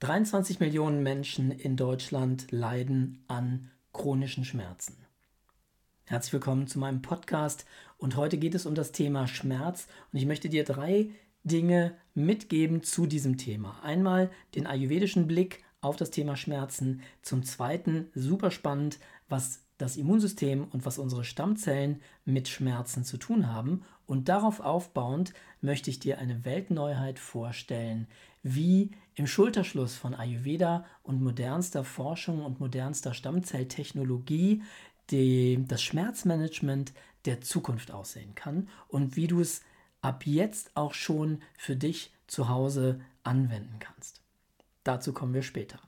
23 Millionen Menschen in Deutschland leiden an chronischen Schmerzen. Herzlich willkommen zu meinem Podcast und heute geht es um das Thema Schmerz und ich möchte dir drei Dinge mitgeben zu diesem Thema. Einmal den ayurvedischen Blick auf das Thema Schmerzen, zum zweiten super spannend, was das Immunsystem und was unsere Stammzellen mit Schmerzen zu tun haben und darauf aufbauend möchte ich dir eine Weltneuheit vorstellen, wie im Schulterschluss von Ayurveda und modernster Forschung und modernster Stammzelltechnologie die, das Schmerzmanagement der Zukunft aussehen kann und wie du es ab jetzt auch schon für dich zu Hause anwenden kannst. Dazu kommen wir später.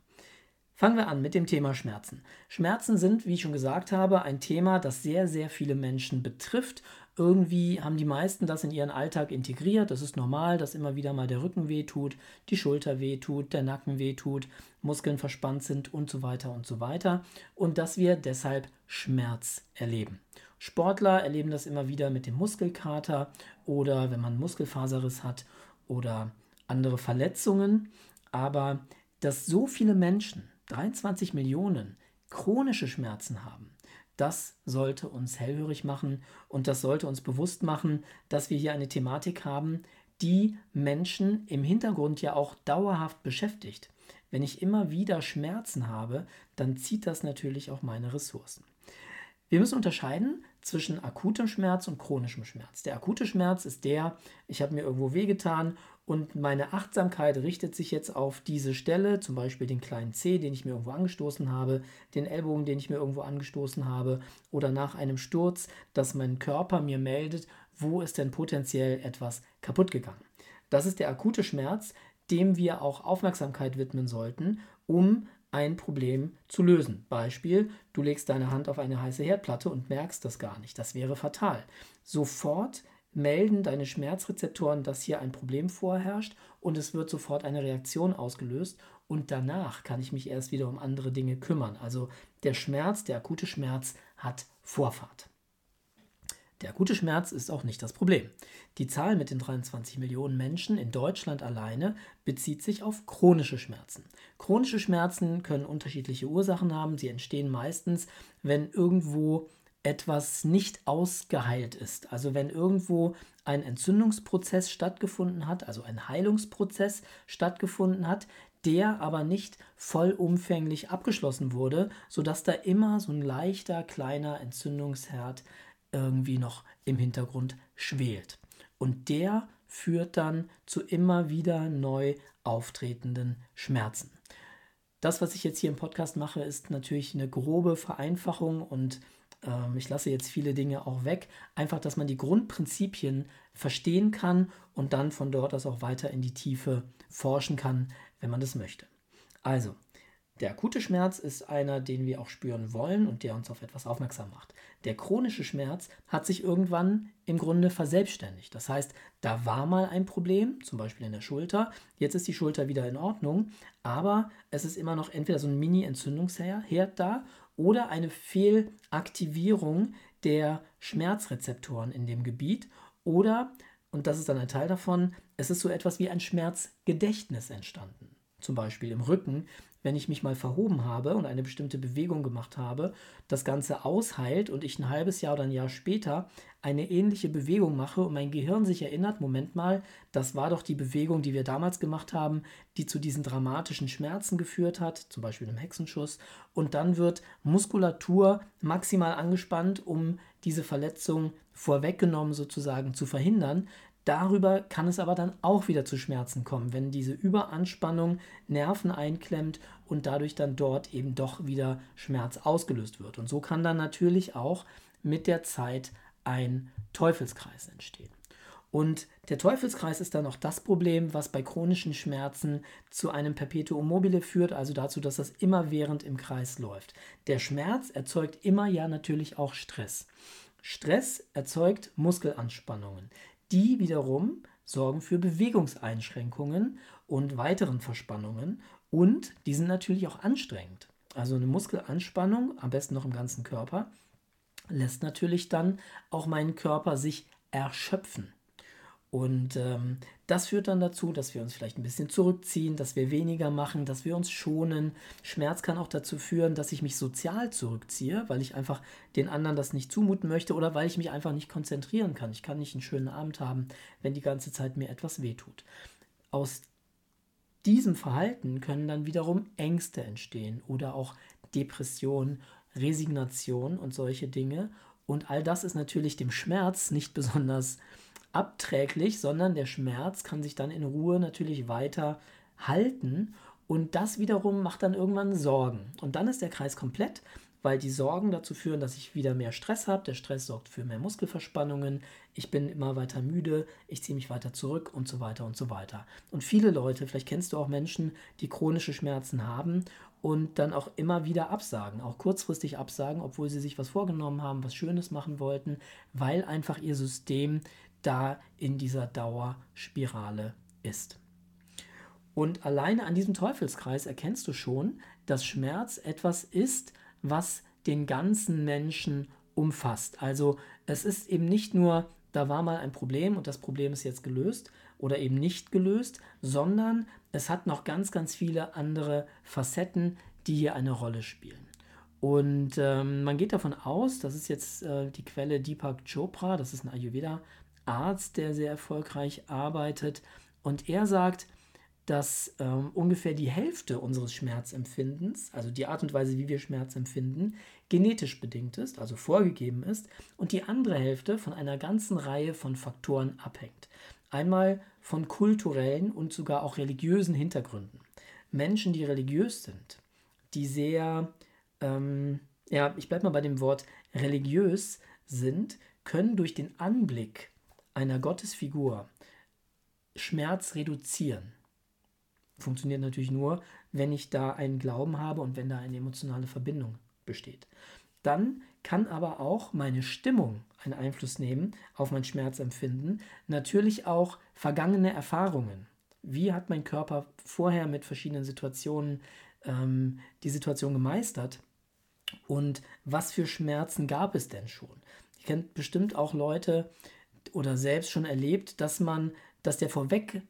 Fangen wir an mit dem Thema Schmerzen. Schmerzen sind, wie ich schon gesagt habe, ein Thema, das sehr, sehr viele Menschen betrifft irgendwie haben die meisten das in ihren Alltag integriert. Das ist normal, dass immer wieder mal der Rücken wehtut, die Schulter wehtut, der Nacken wehtut, Muskeln verspannt sind und so weiter und so weiter. Und dass wir deshalb Schmerz erleben. Sportler erleben das immer wieder mit dem Muskelkater oder wenn man Muskelfaserriss hat oder andere Verletzungen. Aber dass so viele Menschen, 23 Millionen, chronische Schmerzen haben, das sollte uns hellhörig machen und das sollte uns bewusst machen, dass wir hier eine Thematik haben, die Menschen im Hintergrund ja auch dauerhaft beschäftigt. Wenn ich immer wieder Schmerzen habe, dann zieht das natürlich auch meine Ressourcen. Wir müssen unterscheiden zwischen akutem Schmerz und chronischem Schmerz. Der akute Schmerz ist der, ich habe mir irgendwo wehgetan und meine Achtsamkeit richtet sich jetzt auf diese Stelle, zum Beispiel den kleinen C, den ich mir irgendwo angestoßen habe, den Ellbogen, den ich mir irgendwo angestoßen habe, oder nach einem Sturz, dass mein Körper mir meldet, wo ist denn potenziell etwas kaputt gegangen. Das ist der akute Schmerz, dem wir auch Aufmerksamkeit widmen sollten, um ein Problem zu lösen. Beispiel, du legst deine Hand auf eine heiße Herdplatte und merkst das gar nicht. Das wäre fatal. Sofort melden deine Schmerzrezeptoren, dass hier ein Problem vorherrscht und es wird sofort eine Reaktion ausgelöst und danach kann ich mich erst wieder um andere Dinge kümmern. Also der Schmerz, der akute Schmerz hat Vorfahrt. Der akute Schmerz ist auch nicht das Problem. Die Zahl mit den 23 Millionen Menschen in Deutschland alleine bezieht sich auf chronische Schmerzen. Chronische Schmerzen können unterschiedliche Ursachen haben. Sie entstehen meistens, wenn irgendwo etwas nicht ausgeheilt ist. Also wenn irgendwo ein Entzündungsprozess stattgefunden hat, also ein Heilungsprozess stattgefunden hat, der aber nicht vollumfänglich abgeschlossen wurde, sodass da immer so ein leichter kleiner Entzündungsherd irgendwie noch im Hintergrund schwelt. Und der führt dann zu immer wieder neu auftretenden Schmerzen. Das, was ich jetzt hier im Podcast mache, ist natürlich eine grobe Vereinfachung und ähm, ich lasse jetzt viele Dinge auch weg. Einfach, dass man die Grundprinzipien verstehen kann und dann von dort aus auch weiter in die Tiefe forschen kann, wenn man das möchte. Also, der akute Schmerz ist einer, den wir auch spüren wollen und der uns auf etwas aufmerksam macht. Der chronische Schmerz hat sich irgendwann im Grunde verselbstständigt. Das heißt, da war mal ein Problem, zum Beispiel in der Schulter. Jetzt ist die Schulter wieder in Ordnung, aber es ist immer noch entweder so ein Mini-Entzündungsherd da oder eine Fehlaktivierung der Schmerzrezeptoren in dem Gebiet oder, und das ist dann ein Teil davon, es ist so etwas wie ein Schmerzgedächtnis entstanden. Zum Beispiel im Rücken wenn ich mich mal verhoben habe und eine bestimmte Bewegung gemacht habe, das Ganze ausheilt und ich ein halbes Jahr oder ein Jahr später eine ähnliche Bewegung mache und mein Gehirn sich erinnert, Moment mal, das war doch die Bewegung, die wir damals gemacht haben, die zu diesen dramatischen Schmerzen geführt hat, zum Beispiel im Hexenschuss, und dann wird Muskulatur maximal angespannt, um diese Verletzung vorweggenommen sozusagen zu verhindern. Darüber kann es aber dann auch wieder zu Schmerzen kommen, wenn diese Überanspannung Nerven einklemmt und dadurch dann dort eben doch wieder Schmerz ausgelöst wird. Und so kann dann natürlich auch mit der Zeit ein Teufelskreis entstehen. Und der Teufelskreis ist dann auch das Problem, was bei chronischen Schmerzen zu einem Perpetuum mobile führt, also dazu, dass das immerwährend im Kreis läuft. Der Schmerz erzeugt immer ja natürlich auch Stress. Stress erzeugt Muskelanspannungen. Die wiederum sorgen für Bewegungseinschränkungen und weiteren Verspannungen und die sind natürlich auch anstrengend. Also eine Muskelanspannung, am besten noch im ganzen Körper, lässt natürlich dann auch meinen Körper sich erschöpfen. Und ähm, das führt dann dazu, dass wir uns vielleicht ein bisschen zurückziehen, dass wir weniger machen, dass wir uns schonen. Schmerz kann auch dazu führen, dass ich mich sozial zurückziehe, weil ich einfach den anderen das nicht zumuten möchte oder weil ich mich einfach nicht konzentrieren kann. Ich kann nicht einen schönen Abend haben, wenn die ganze Zeit mir etwas wehtut. Aus diesem Verhalten können dann wiederum Ängste entstehen oder auch Depression, Resignation und solche Dinge. Und all das ist natürlich dem Schmerz nicht besonders abträglich, sondern der Schmerz kann sich dann in Ruhe natürlich weiter halten und das wiederum macht dann irgendwann Sorgen. Und dann ist der Kreis komplett, weil die Sorgen dazu führen, dass ich wieder mehr Stress habe. Der Stress sorgt für mehr Muskelverspannungen. Ich bin immer weiter müde, ich ziehe mich weiter zurück und so weiter und so weiter. Und viele Leute, vielleicht kennst du auch Menschen, die chronische Schmerzen haben und dann auch immer wieder absagen, auch kurzfristig absagen, obwohl sie sich was vorgenommen haben, was Schönes machen wollten, weil einfach ihr System da in dieser Dauerspirale ist. Und alleine an diesem Teufelskreis erkennst du schon, dass Schmerz etwas ist, was den ganzen Menschen umfasst. Also es ist eben nicht nur, da war mal ein Problem und das Problem ist jetzt gelöst oder eben nicht gelöst, sondern es hat noch ganz, ganz viele andere Facetten, die hier eine Rolle spielen. Und ähm, man geht davon aus, das ist jetzt äh, die Quelle Deepak Chopra, das ist ein Ayurveda Arzt, der sehr erfolgreich arbeitet. Und er sagt, dass ähm, ungefähr die Hälfte unseres Schmerzempfindens, also die Art und Weise, wie wir Schmerz empfinden, genetisch bedingt ist, also vorgegeben ist, und die andere Hälfte von einer ganzen Reihe von Faktoren abhängt. Einmal von kulturellen und sogar auch religiösen Hintergründen. Menschen, die religiös sind, die sehr, ähm, ja, ich bleibe mal bei dem Wort religiös sind, können durch den Anblick einer Gottesfigur Schmerz reduzieren. Funktioniert natürlich nur, wenn ich da einen Glauben habe und wenn da eine emotionale Verbindung besteht. Dann kann aber auch meine Stimmung einen Einfluss nehmen auf mein Schmerzempfinden. Natürlich auch vergangene Erfahrungen. Wie hat mein Körper vorher mit verschiedenen Situationen ähm, die Situation gemeistert? Und was für Schmerzen gab es denn schon? Ihr kennt bestimmt auch Leute, oder selbst schon erlebt, dass man, dass der vorweg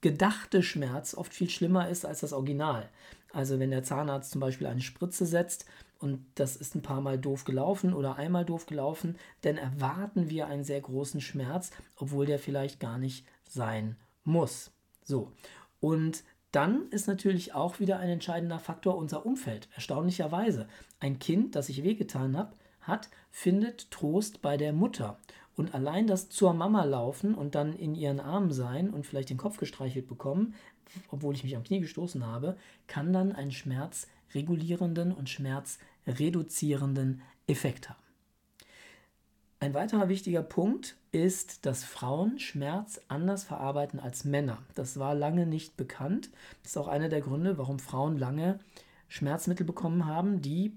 gedachte Schmerz oft viel schlimmer ist als das Original. Also wenn der Zahnarzt zum Beispiel eine Spritze setzt und das ist ein paar Mal doof gelaufen oder einmal doof gelaufen, dann erwarten wir einen sehr großen Schmerz, obwohl der vielleicht gar nicht sein muss. So. Und dann ist natürlich auch wieder ein entscheidender Faktor unser Umfeld. Erstaunlicherweise. Ein Kind, das sich wehgetan hat, hat, findet Trost bei der Mutter. Und allein das zur Mama laufen und dann in ihren Armen sein und vielleicht den Kopf gestreichelt bekommen, obwohl ich mich am Knie gestoßen habe, kann dann einen schmerzregulierenden und schmerzreduzierenden Effekt haben. Ein weiterer wichtiger Punkt ist, dass Frauen Schmerz anders verarbeiten als Männer. Das war lange nicht bekannt. Das ist auch einer der Gründe, warum Frauen lange Schmerzmittel bekommen haben, die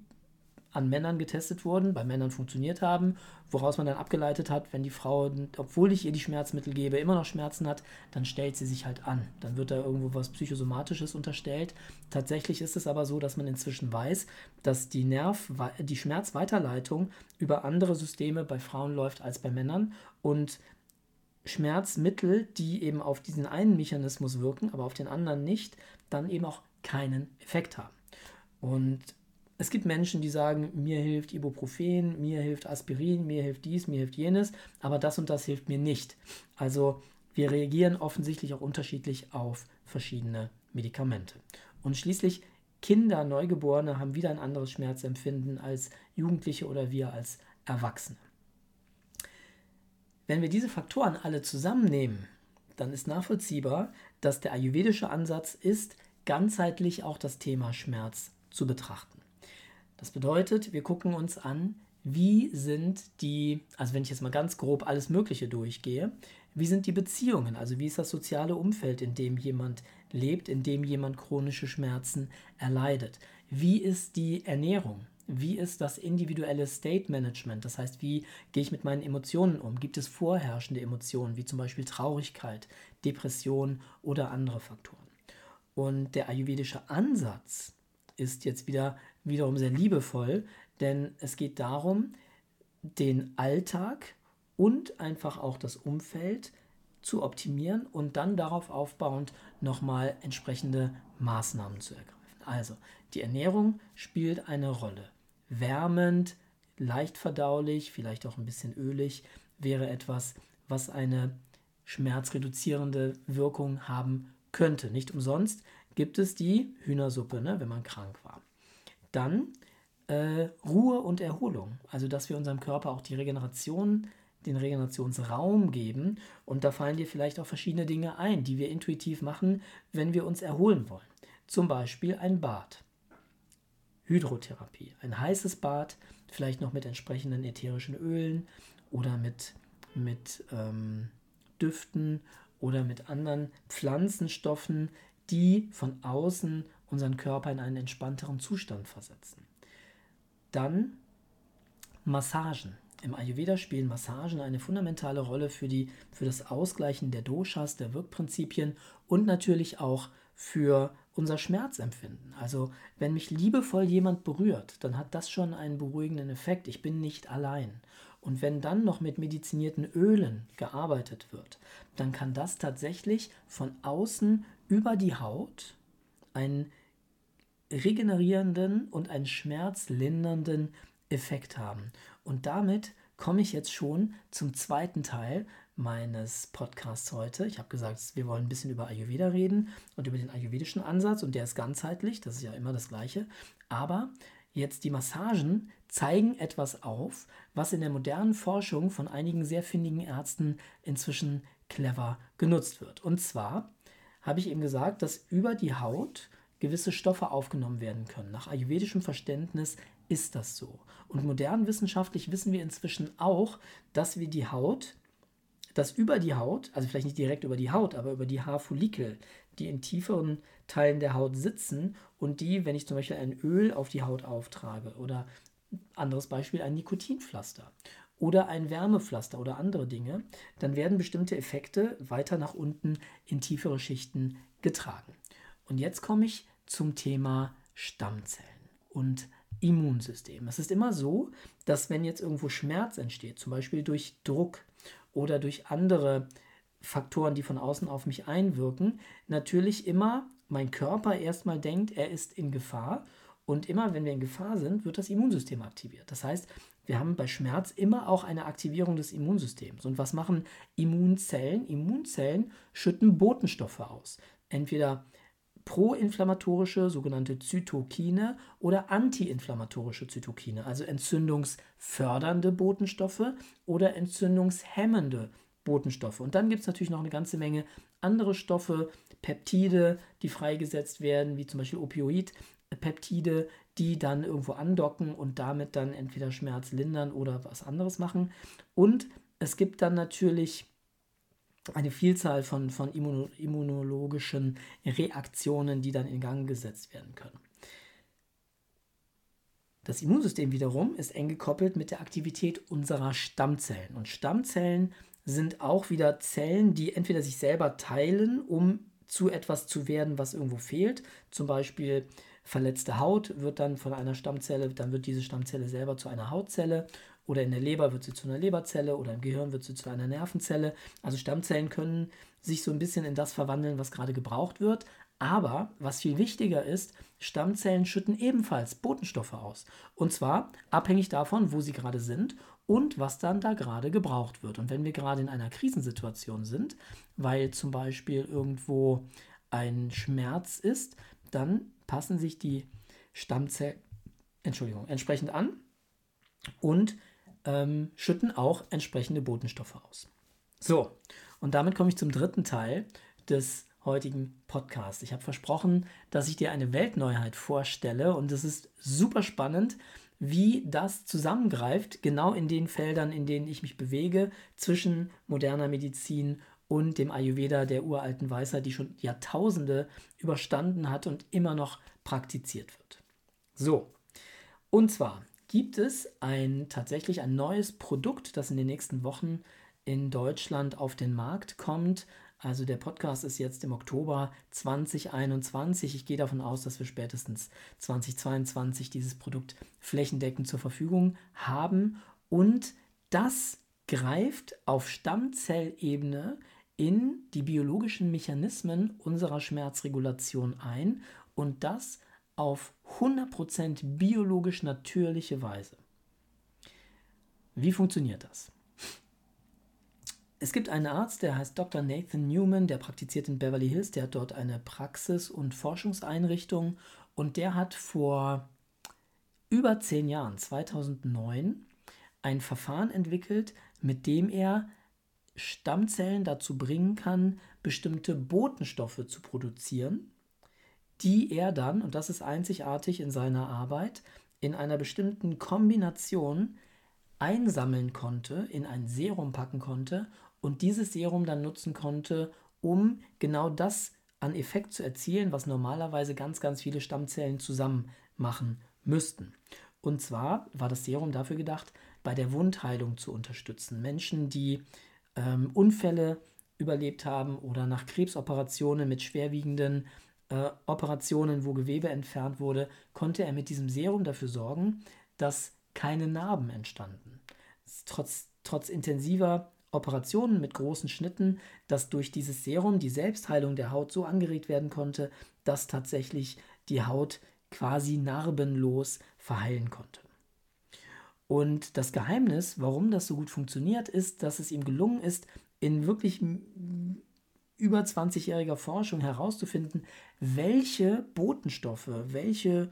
an Männern getestet wurden, bei Männern funktioniert haben, woraus man dann abgeleitet hat, wenn die Frau, obwohl ich ihr die Schmerzmittel gebe, immer noch Schmerzen hat, dann stellt sie sich halt an. Dann wird da irgendwo was Psychosomatisches unterstellt. Tatsächlich ist es aber so, dass man inzwischen weiß, dass die Nerv, die Schmerzweiterleitung über andere Systeme bei Frauen läuft als bei Männern und Schmerzmittel, die eben auf diesen einen Mechanismus wirken, aber auf den anderen nicht, dann eben auch keinen Effekt haben. Und es gibt Menschen, die sagen, mir hilft Ibuprofen, mir hilft Aspirin, mir hilft dies, mir hilft jenes, aber das und das hilft mir nicht. Also wir reagieren offensichtlich auch unterschiedlich auf verschiedene Medikamente. Und schließlich Kinder, Neugeborene haben wieder ein anderes Schmerzempfinden als Jugendliche oder wir als Erwachsene. Wenn wir diese Faktoren alle zusammennehmen, dann ist nachvollziehbar, dass der ayurvedische Ansatz ist, ganzheitlich auch das Thema Schmerz zu betrachten. Das bedeutet, wir gucken uns an, wie sind die, also wenn ich jetzt mal ganz grob alles Mögliche durchgehe, wie sind die Beziehungen, also wie ist das soziale Umfeld, in dem jemand lebt, in dem jemand chronische Schmerzen erleidet? Wie ist die Ernährung? Wie ist das individuelle State Management? Das heißt, wie gehe ich mit meinen Emotionen um? Gibt es vorherrschende Emotionen, wie zum Beispiel Traurigkeit, Depression oder andere Faktoren? Und der ayurvedische Ansatz ist jetzt wieder wiederum sehr liebevoll, denn es geht darum, den Alltag und einfach auch das Umfeld zu optimieren und dann darauf aufbauend nochmal entsprechende Maßnahmen zu ergreifen. Also, die Ernährung spielt eine Rolle. Wärmend, leicht verdaulich, vielleicht auch ein bisschen ölig, wäre etwas, was eine schmerzreduzierende Wirkung haben könnte. Nicht umsonst gibt es die Hühnersuppe, ne, wenn man krank war. Dann äh, Ruhe und Erholung, also dass wir unserem Körper auch die Regeneration, den Regenerationsraum geben. Und da fallen dir vielleicht auch verschiedene Dinge ein, die wir intuitiv machen, wenn wir uns erholen wollen. Zum Beispiel ein Bad. Hydrotherapie. Ein heißes Bad, vielleicht noch mit entsprechenden ätherischen Ölen oder mit, mit ähm, Düften oder mit anderen Pflanzenstoffen, die von außen unseren Körper in einen entspannteren Zustand versetzen. Dann Massagen. Im Ayurveda spielen Massagen eine fundamentale Rolle für, die, für das Ausgleichen der Doshas, der Wirkprinzipien und natürlich auch für unser Schmerzempfinden. Also wenn mich liebevoll jemand berührt, dann hat das schon einen beruhigenden Effekt. Ich bin nicht allein. Und wenn dann noch mit medizinierten Ölen gearbeitet wird, dann kann das tatsächlich von außen über die Haut einen regenerierenden und einen schmerzlindernden Effekt haben. Und damit komme ich jetzt schon zum zweiten Teil meines Podcasts heute. Ich habe gesagt, wir wollen ein bisschen über Ayurveda reden und über den ayurvedischen Ansatz und der ist ganzheitlich, das ist ja immer das gleiche. Aber jetzt die Massagen zeigen etwas auf, was in der modernen Forschung von einigen sehr findigen Ärzten inzwischen clever genutzt wird. Und zwar habe ich eben gesagt, dass über die Haut gewisse Stoffe aufgenommen werden können. Nach ayurvedischem Verständnis ist das so. Und modern wissenschaftlich wissen wir inzwischen auch, dass wir die Haut, dass über die Haut, also vielleicht nicht direkt über die Haut, aber über die Haarfollikel, die in tieferen Teilen der Haut sitzen und die, wenn ich zum Beispiel ein Öl auf die Haut auftrage oder anderes Beispiel ein Nikotinpflaster oder ein Wärmepflaster oder andere Dinge, dann werden bestimmte Effekte weiter nach unten in tiefere Schichten getragen. Und jetzt komme ich zum Thema Stammzellen und Immunsystem. Es ist immer so, dass wenn jetzt irgendwo Schmerz entsteht, zum Beispiel durch Druck oder durch andere Faktoren, die von außen auf mich einwirken, natürlich immer mein Körper erstmal denkt, er ist in Gefahr und immer, wenn wir in Gefahr sind, wird das Immunsystem aktiviert. Das heißt, wir haben bei Schmerz immer auch eine Aktivierung des Immunsystems. Und was machen Immunzellen? Immunzellen schütten Botenstoffe aus. Entweder proinflammatorische, sogenannte Zytokine oder antiinflammatorische Zytokine, also entzündungsfördernde Botenstoffe oder entzündungshemmende Botenstoffe. Und dann gibt es natürlich noch eine ganze Menge andere Stoffe, Peptide, die freigesetzt werden, wie zum Beispiel Opioid, Peptide, die dann irgendwo andocken und damit dann entweder Schmerz lindern oder was anderes machen. Und es gibt dann natürlich eine Vielzahl von, von immunologischen Reaktionen, die dann in Gang gesetzt werden können. Das Immunsystem wiederum ist eng gekoppelt mit der Aktivität unserer Stammzellen. Und Stammzellen sind auch wieder Zellen, die entweder sich selber teilen, um zu etwas zu werden, was irgendwo fehlt. Zum Beispiel verletzte Haut wird dann von einer Stammzelle, dann wird diese Stammzelle selber zu einer Hautzelle oder in der Leber wird sie zu einer Leberzelle oder im Gehirn wird sie zu einer Nervenzelle. Also Stammzellen können sich so ein bisschen in das verwandeln, was gerade gebraucht wird. Aber was viel wichtiger ist, Stammzellen schütten ebenfalls Botenstoffe aus. Und zwar abhängig davon, wo sie gerade sind und was dann da gerade gebraucht wird. Und wenn wir gerade in einer Krisensituation sind, weil zum Beispiel irgendwo ein Schmerz ist, dann passen sich die Stammzellen Entschuldigung, entsprechend an und ähm, schütten auch entsprechende Botenstoffe aus. So, und damit komme ich zum dritten Teil des heutigen Podcasts. Ich habe versprochen, dass ich dir eine Weltneuheit vorstelle und es ist super spannend, wie das zusammengreift, genau in den Feldern, in denen ich mich bewege, zwischen moderner Medizin und dem Ayurveda der uralten Weisheit, die schon Jahrtausende überstanden hat und immer noch praktiziert wird. So, und zwar gibt es ein tatsächlich ein neues Produkt, das in den nächsten Wochen in Deutschland auf den Markt kommt. Also der Podcast ist jetzt im Oktober 2021. Ich gehe davon aus, dass wir spätestens 2022 dieses Produkt flächendeckend zur Verfügung haben. Und das greift auf Stammzellebene in die biologischen Mechanismen unserer Schmerzregulation ein und das auf 100% biologisch natürliche Weise. Wie funktioniert das? Es gibt einen Arzt, der heißt Dr. Nathan Newman, der praktiziert in Beverly Hills, der hat dort eine Praxis- und Forschungseinrichtung und der hat vor über zehn Jahren, 2009, ein Verfahren entwickelt, mit dem er Stammzellen dazu bringen kann, bestimmte Botenstoffe zu produzieren, die er dann, und das ist einzigartig in seiner Arbeit, in einer bestimmten Kombination einsammeln konnte, in ein Serum packen konnte und dieses Serum dann nutzen konnte, um genau das an Effekt zu erzielen, was normalerweise ganz, ganz viele Stammzellen zusammen machen müssten. Und zwar war das Serum dafür gedacht, bei der Wundheilung zu unterstützen. Menschen, die ähm, Unfälle überlebt haben oder nach Krebsoperationen mit schwerwiegenden äh, Operationen, wo Gewebe entfernt wurde, konnte er mit diesem Serum dafür sorgen, dass keine Narben entstanden. Trotz, trotz intensiver Operationen mit großen Schnitten, dass durch dieses Serum die Selbstheilung der Haut so angeregt werden konnte, dass tatsächlich die Haut quasi narbenlos verheilen konnte. Und das Geheimnis, warum das so gut funktioniert, ist, dass es ihm gelungen ist, in wirklich über 20-jähriger Forschung herauszufinden, welche Botenstoffe, welche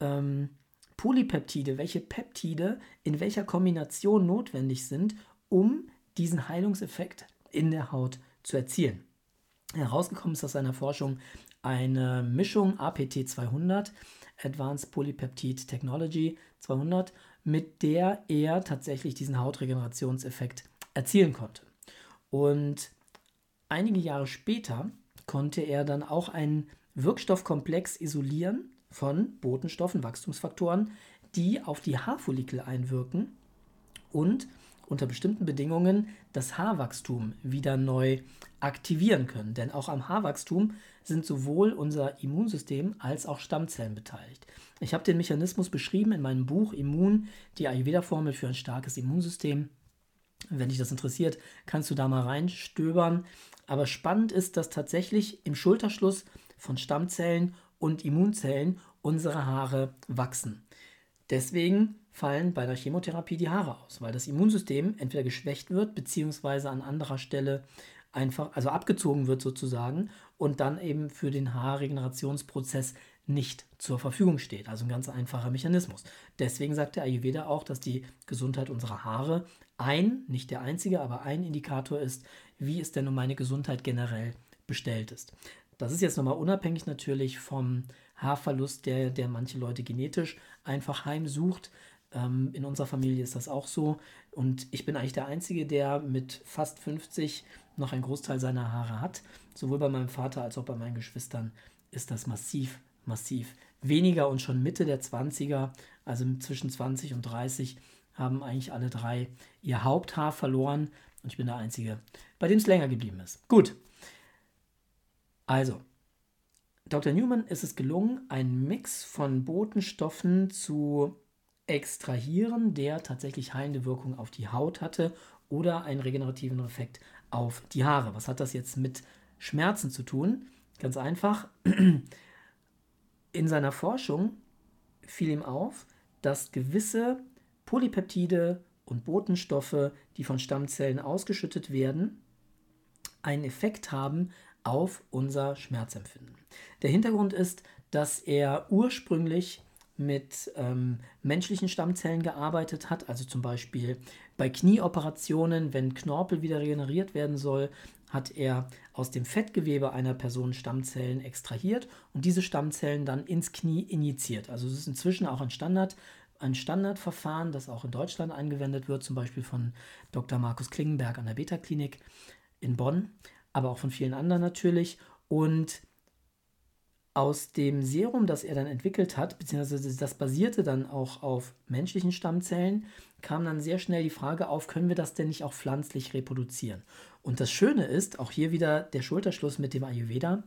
ähm, Polypeptide, welche Peptide in welcher Kombination notwendig sind, um diesen Heilungseffekt in der Haut zu erzielen. Herausgekommen ist aus seiner Forschung eine Mischung APT 200, Advanced Polypeptide Technology 200, mit der er tatsächlich diesen Hautregenerationseffekt erzielen konnte. Und einige Jahre später konnte er dann auch einen Wirkstoffkomplex isolieren von Botenstoffen, Wachstumsfaktoren, die auf die Haarfollikel einwirken und unter bestimmten Bedingungen das Haarwachstum wieder neu aktivieren können. Denn auch am Haarwachstum sind sowohl unser Immunsystem als auch Stammzellen beteiligt. Ich habe den Mechanismus beschrieben in meinem Buch Immun, die Ayurveda-Formel für ein starkes Immunsystem. Wenn dich das interessiert, kannst du da mal reinstöbern. Aber spannend ist, dass tatsächlich im Schulterschluss von Stammzellen und Immunzellen unsere Haare wachsen. Deswegen fallen bei der Chemotherapie die Haare aus, weil das Immunsystem entweder geschwächt wird, beziehungsweise an anderer Stelle einfach, also abgezogen wird sozusagen und dann eben für den Haarregenerationsprozess nicht zur Verfügung steht. Also ein ganz einfacher Mechanismus. Deswegen sagt der Ayurveda auch, dass die Gesundheit unserer Haare ein, nicht der einzige, aber ein Indikator ist, wie es denn um meine Gesundheit generell bestellt ist. Das ist jetzt nochmal unabhängig natürlich vom Haarverlust, der, der manche Leute genetisch einfach heimsucht. Ähm, in unserer Familie ist das auch so. Und ich bin eigentlich der Einzige, der mit fast 50 noch einen Großteil seiner Haare hat. Sowohl bei meinem Vater als auch bei meinen Geschwistern ist das massiv, massiv weniger. Und schon Mitte der 20er, also zwischen 20 und 30, haben eigentlich alle drei ihr Haupthaar verloren. Und ich bin der Einzige, bei dem es länger geblieben ist. Gut. Also, Dr. Newman ist es gelungen, einen Mix von Botenstoffen zu extrahieren, der tatsächlich heilende Wirkung auf die Haut hatte oder einen regenerativen Effekt auf die Haare. Was hat das jetzt mit Schmerzen zu tun? Ganz einfach. In seiner Forschung fiel ihm auf, dass gewisse Polypeptide und Botenstoffe, die von Stammzellen ausgeschüttet werden, einen Effekt haben auf unser Schmerzempfinden. Der Hintergrund ist, dass er ursprünglich mit ähm, menschlichen Stammzellen gearbeitet hat, also zum Beispiel bei Knieoperationen, wenn Knorpel wieder regeneriert werden soll, hat er aus dem Fettgewebe einer Person Stammzellen extrahiert und diese Stammzellen dann ins Knie injiziert. Also es ist inzwischen auch ein Standard, ein Standardverfahren, das auch in Deutschland angewendet wird, zum Beispiel von Dr. Markus Klingenberg an der Beta-Klinik in Bonn, aber auch von vielen anderen natürlich. Und aus dem Serum, das er dann entwickelt hat, beziehungsweise das basierte dann auch auf menschlichen Stammzellen, kam dann sehr schnell die Frage auf, können wir das denn nicht auch pflanzlich reproduzieren? Und das Schöne ist, auch hier wieder der Schulterschluss mit dem Ayurveda,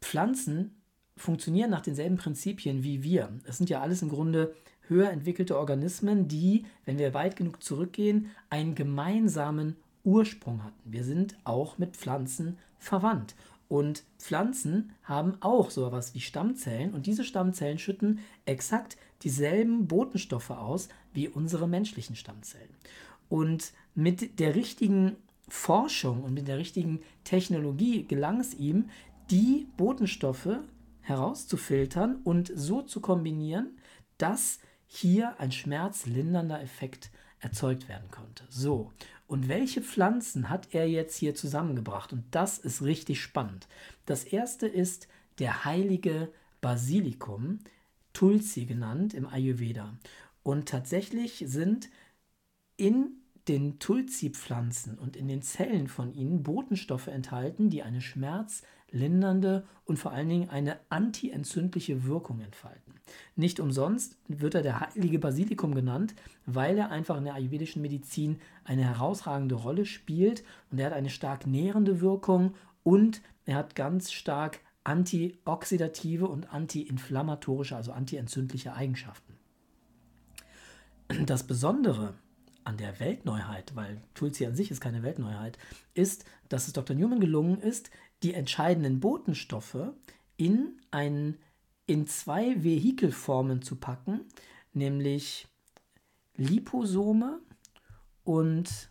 Pflanzen funktionieren nach denselben Prinzipien wie wir. Es sind ja alles im Grunde höher entwickelte Organismen, die, wenn wir weit genug zurückgehen, einen gemeinsamen Ursprung hatten. Wir sind auch mit Pflanzen verwandt. Und Pflanzen haben auch so etwas wie Stammzellen und diese Stammzellen schütten exakt dieselben Botenstoffe aus wie unsere menschlichen Stammzellen. Und mit der richtigen Forschung und mit der richtigen Technologie gelang es ihm, die Botenstoffe herauszufiltern und so zu kombinieren, dass hier ein schmerzlindernder Effekt erzeugt werden konnte. So, und welche Pflanzen hat er jetzt hier zusammengebracht? Und das ist richtig spannend. Das erste ist der heilige Basilikum, Tulsi genannt im Ayurveda. Und tatsächlich sind in den Tulsi-Pflanzen und in den Zellen von ihnen Botenstoffe enthalten, die eine schmerzlindernde und vor allen Dingen eine antientzündliche Wirkung entfalten. Nicht umsonst wird er der heilige Basilikum genannt, weil er einfach in der ayurvedischen Medizin eine herausragende Rolle spielt und er hat eine stark nährende Wirkung und er hat ganz stark antioxidative und antiinflammatorische, also antientzündliche Eigenschaften. Das Besondere an der Weltneuheit, weil Tulsi an sich ist keine Weltneuheit, ist, dass es Dr. Newman gelungen ist, die entscheidenden Botenstoffe in, ein, in zwei Vehikelformen zu packen, nämlich Liposome und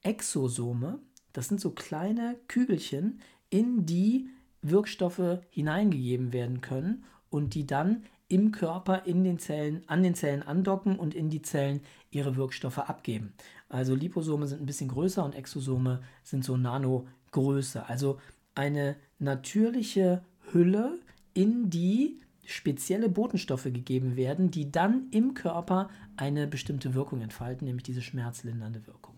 Exosome. Das sind so kleine Kügelchen, in die Wirkstoffe hineingegeben werden können und die dann im Körper in den Zellen, an den Zellen andocken und in die Zellen ihre Wirkstoffe abgeben. Also Liposome sind ein bisschen größer und Exosome sind so Nanogröße. Also eine natürliche Hülle, in die spezielle Botenstoffe gegeben werden, die dann im Körper eine bestimmte Wirkung entfalten, nämlich diese schmerzlindernde Wirkung.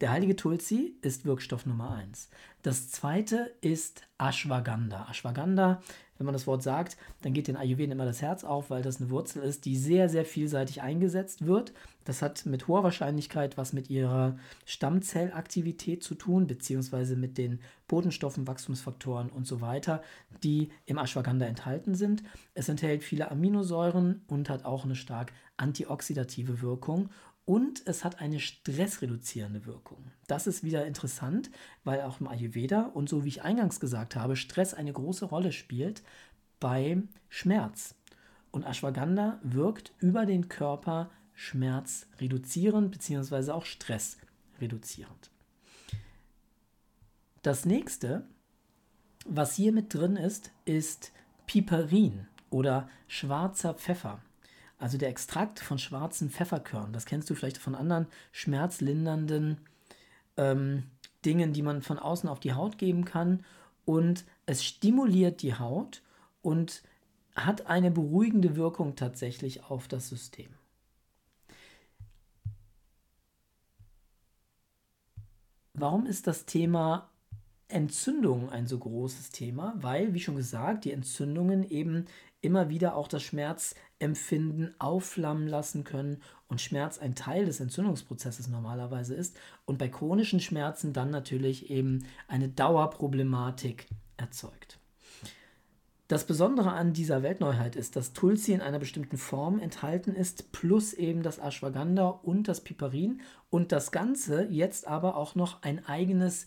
Der heilige Tulsi ist Wirkstoff Nummer 1. Das zweite ist Ashwagandha. Ashwagandha wenn man das Wort sagt, dann geht den Ayurveden immer das Herz auf, weil das eine Wurzel ist, die sehr, sehr vielseitig eingesetzt wird. Das hat mit hoher Wahrscheinlichkeit was mit ihrer Stammzellaktivität zu tun, beziehungsweise mit den Botenstoffen, Wachstumsfaktoren und so weiter, die im Ashwagandha enthalten sind. Es enthält viele Aminosäuren und hat auch eine stark antioxidative Wirkung und es hat eine stressreduzierende Wirkung. Das ist wieder interessant, weil auch im Ayurveda und so wie ich eingangs gesagt habe, Stress eine große Rolle spielt beim Schmerz. Und Ashwagandha wirkt über den Körper schmerzreduzierend bzw. auch stressreduzierend. Das nächste, was hier mit drin ist, ist Piperin oder schwarzer Pfeffer. Also der Extrakt von schwarzen Pfefferkörnern, das kennst du vielleicht von anderen schmerzlindernden ähm, Dingen, die man von außen auf die Haut geben kann. Und es stimuliert die Haut und hat eine beruhigende Wirkung tatsächlich auf das System. Warum ist das Thema Entzündung ein so großes Thema? Weil, wie schon gesagt, die Entzündungen eben immer wieder auch das Schmerzempfinden aufflammen lassen können und Schmerz ein Teil des Entzündungsprozesses normalerweise ist und bei chronischen Schmerzen dann natürlich eben eine Dauerproblematik erzeugt. Das Besondere an dieser Weltneuheit ist, dass Tulsi in einer bestimmten Form enthalten ist, plus eben das Ashwagandha und das Piperin und das Ganze jetzt aber auch noch ein eigenes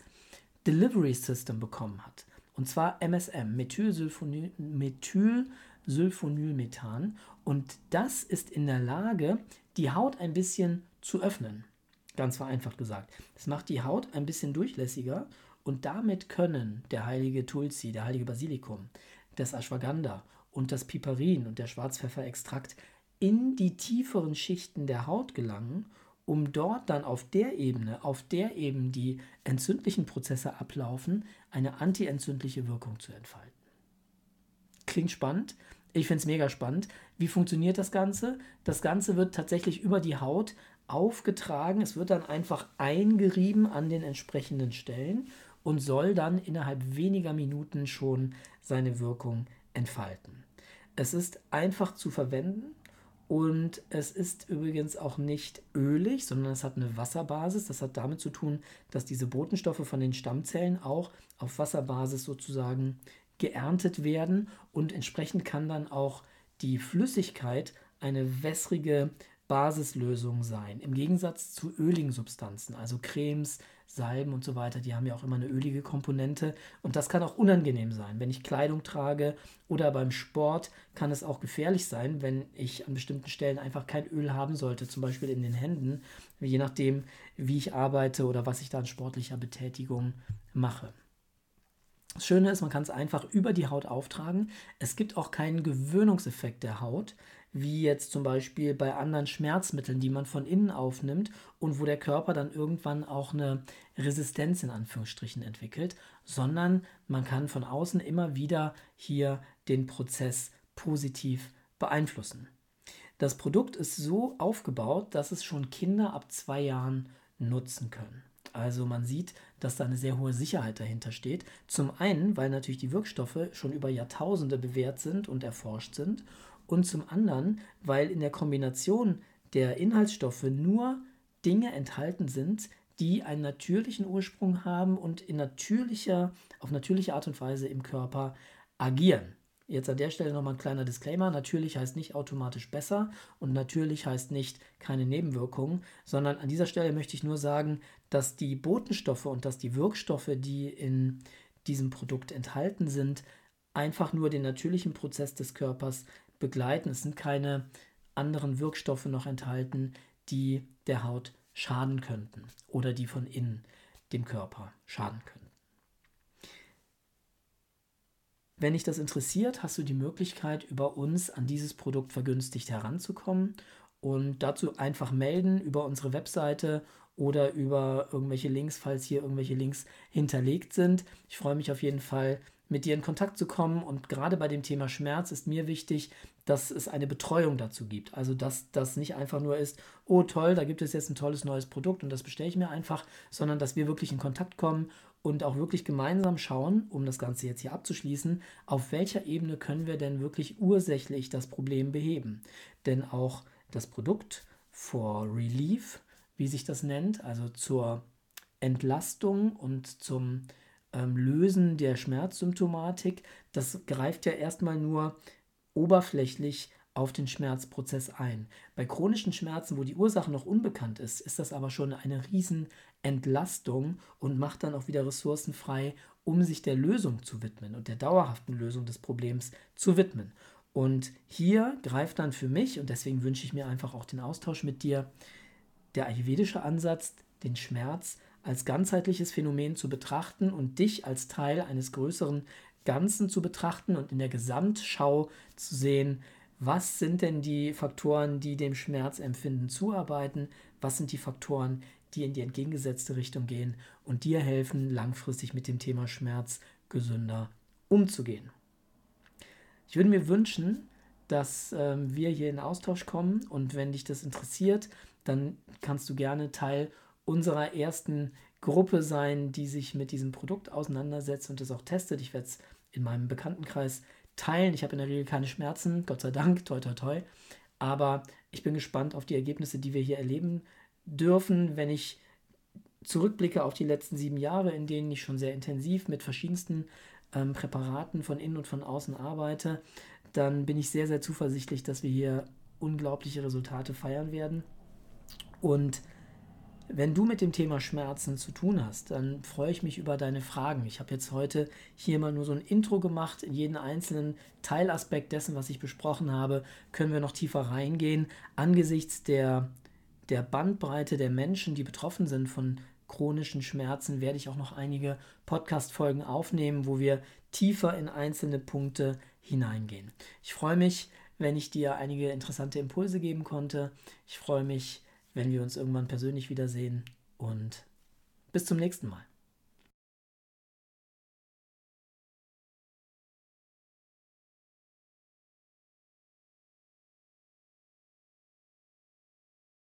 Delivery System bekommen hat. Und zwar MSM, Methylsulfonil, Methyl Sulfonylmethan und das ist in der Lage, die Haut ein bisschen zu öffnen. Ganz vereinfacht gesagt. Es macht die Haut ein bisschen durchlässiger und damit können der heilige Tulsi, der heilige Basilikum, das Ashwagandha und das Piperin und der Schwarzpfefferextrakt in die tieferen Schichten der Haut gelangen, um dort dann auf der Ebene, auf der eben die entzündlichen Prozesse ablaufen, eine antientzündliche Wirkung zu entfalten. Klingt spannend. Ich finde es mega spannend. Wie funktioniert das Ganze? Das Ganze wird tatsächlich über die Haut aufgetragen. Es wird dann einfach eingerieben an den entsprechenden Stellen und soll dann innerhalb weniger Minuten schon seine Wirkung entfalten. Es ist einfach zu verwenden und es ist übrigens auch nicht ölig, sondern es hat eine Wasserbasis. Das hat damit zu tun, dass diese Botenstoffe von den Stammzellen auch auf Wasserbasis sozusagen geerntet werden und entsprechend kann dann auch die Flüssigkeit eine wässrige Basislösung sein. Im Gegensatz zu öligen Substanzen, also Cremes, Salben und so weiter, die haben ja auch immer eine ölige Komponente und das kann auch unangenehm sein. Wenn ich Kleidung trage oder beim Sport kann es auch gefährlich sein, wenn ich an bestimmten Stellen einfach kein Öl haben sollte, zum Beispiel in den Händen, je nachdem, wie ich arbeite oder was ich da an sportlicher Betätigung mache. Das Schöne ist, man kann es einfach über die Haut auftragen. Es gibt auch keinen Gewöhnungseffekt der Haut wie jetzt zum Beispiel bei anderen Schmerzmitteln, die man von innen aufnimmt und wo der Körper dann irgendwann auch eine Resistenz in Anführungsstrichen entwickelt, sondern man kann von außen immer wieder hier den Prozess positiv beeinflussen. Das Produkt ist so aufgebaut, dass es schon Kinder ab zwei Jahren nutzen können. Also man sieht, dass da eine sehr hohe Sicherheit dahinter steht. Zum einen, weil natürlich die Wirkstoffe schon über Jahrtausende bewährt sind und erforscht sind und zum anderen, weil in der Kombination der Inhaltsstoffe nur Dinge enthalten sind, die einen natürlichen Ursprung haben und in natürlicher, auf natürliche Art und Weise im Körper agieren. Jetzt an der Stelle nochmal ein kleiner Disclaimer. Natürlich heißt nicht automatisch besser und natürlich heißt nicht keine Nebenwirkungen, sondern an dieser Stelle möchte ich nur sagen, dass die Botenstoffe und dass die Wirkstoffe, die in diesem Produkt enthalten sind, einfach nur den natürlichen Prozess des Körpers begleiten. Es sind keine anderen Wirkstoffe noch enthalten, die der Haut schaden könnten oder die von innen dem Körper schaden können. Wenn dich das interessiert, hast du die Möglichkeit, über uns an dieses Produkt vergünstigt heranzukommen und dazu einfach melden über unsere Webseite oder über irgendwelche Links, falls hier irgendwelche Links hinterlegt sind. Ich freue mich auf jeden Fall, mit dir in Kontakt zu kommen. Und gerade bei dem Thema Schmerz ist mir wichtig, dass es eine Betreuung dazu gibt. Also, dass das nicht einfach nur ist, oh toll, da gibt es jetzt ein tolles neues Produkt und das bestelle ich mir einfach, sondern dass wir wirklich in Kontakt kommen und auch wirklich gemeinsam schauen, um das Ganze jetzt hier abzuschließen, auf welcher Ebene können wir denn wirklich ursächlich das Problem beheben. Denn auch das Produkt for Relief, wie sich das nennt, also zur Entlastung und zum ähm, Lösen der Schmerzsymptomatik, das greift ja erstmal nur oberflächlich auf den Schmerzprozess ein. Bei chronischen Schmerzen, wo die Ursache noch unbekannt ist, ist das aber schon eine Riesenentlastung und macht dann auch wieder Ressourcen frei, um sich der Lösung zu widmen und der dauerhaften Lösung des Problems zu widmen. Und hier greift dann für mich, und deswegen wünsche ich mir einfach auch den Austausch mit dir, der ayurvedische Ansatz, den Schmerz als ganzheitliches Phänomen zu betrachten und dich als Teil eines größeren Ganzen zu betrachten und in der Gesamtschau zu sehen, was sind denn die Faktoren, die dem Schmerzempfinden zuarbeiten, was sind die Faktoren, die in die entgegengesetzte Richtung gehen und dir helfen, langfristig mit dem Thema Schmerz gesünder umzugehen. Ich würde mir wünschen, dass ähm, wir hier in Austausch kommen und wenn dich das interessiert, dann kannst du gerne Teil unserer ersten Gruppe sein, die sich mit diesem Produkt auseinandersetzt und es auch testet. Ich werde es in meinem Bekanntenkreis teilen. Ich habe in der Regel keine Schmerzen, Gott sei Dank, toi toi toi. Aber ich bin gespannt auf die Ergebnisse, die wir hier erleben dürfen, wenn ich zurückblicke auf die letzten sieben Jahre, in denen ich schon sehr intensiv mit verschiedensten ähm, Präparaten von innen und von außen arbeite, dann bin ich sehr, sehr zuversichtlich, dass wir hier unglaubliche Resultate feiern werden. Und wenn du mit dem Thema Schmerzen zu tun hast, dann freue ich mich über deine Fragen. Ich habe jetzt heute hier mal nur so ein Intro gemacht. In jeden einzelnen Teilaspekt dessen, was ich besprochen habe, können wir noch tiefer reingehen. Angesichts der, der Bandbreite der Menschen, die betroffen sind von chronischen Schmerzen, werde ich auch noch einige Podcast-Folgen aufnehmen, wo wir tiefer in einzelne Punkte hineingehen. Ich freue mich, wenn ich dir einige interessante Impulse geben konnte. Ich freue mich, wenn wir uns irgendwann persönlich wiedersehen. Und bis zum nächsten Mal.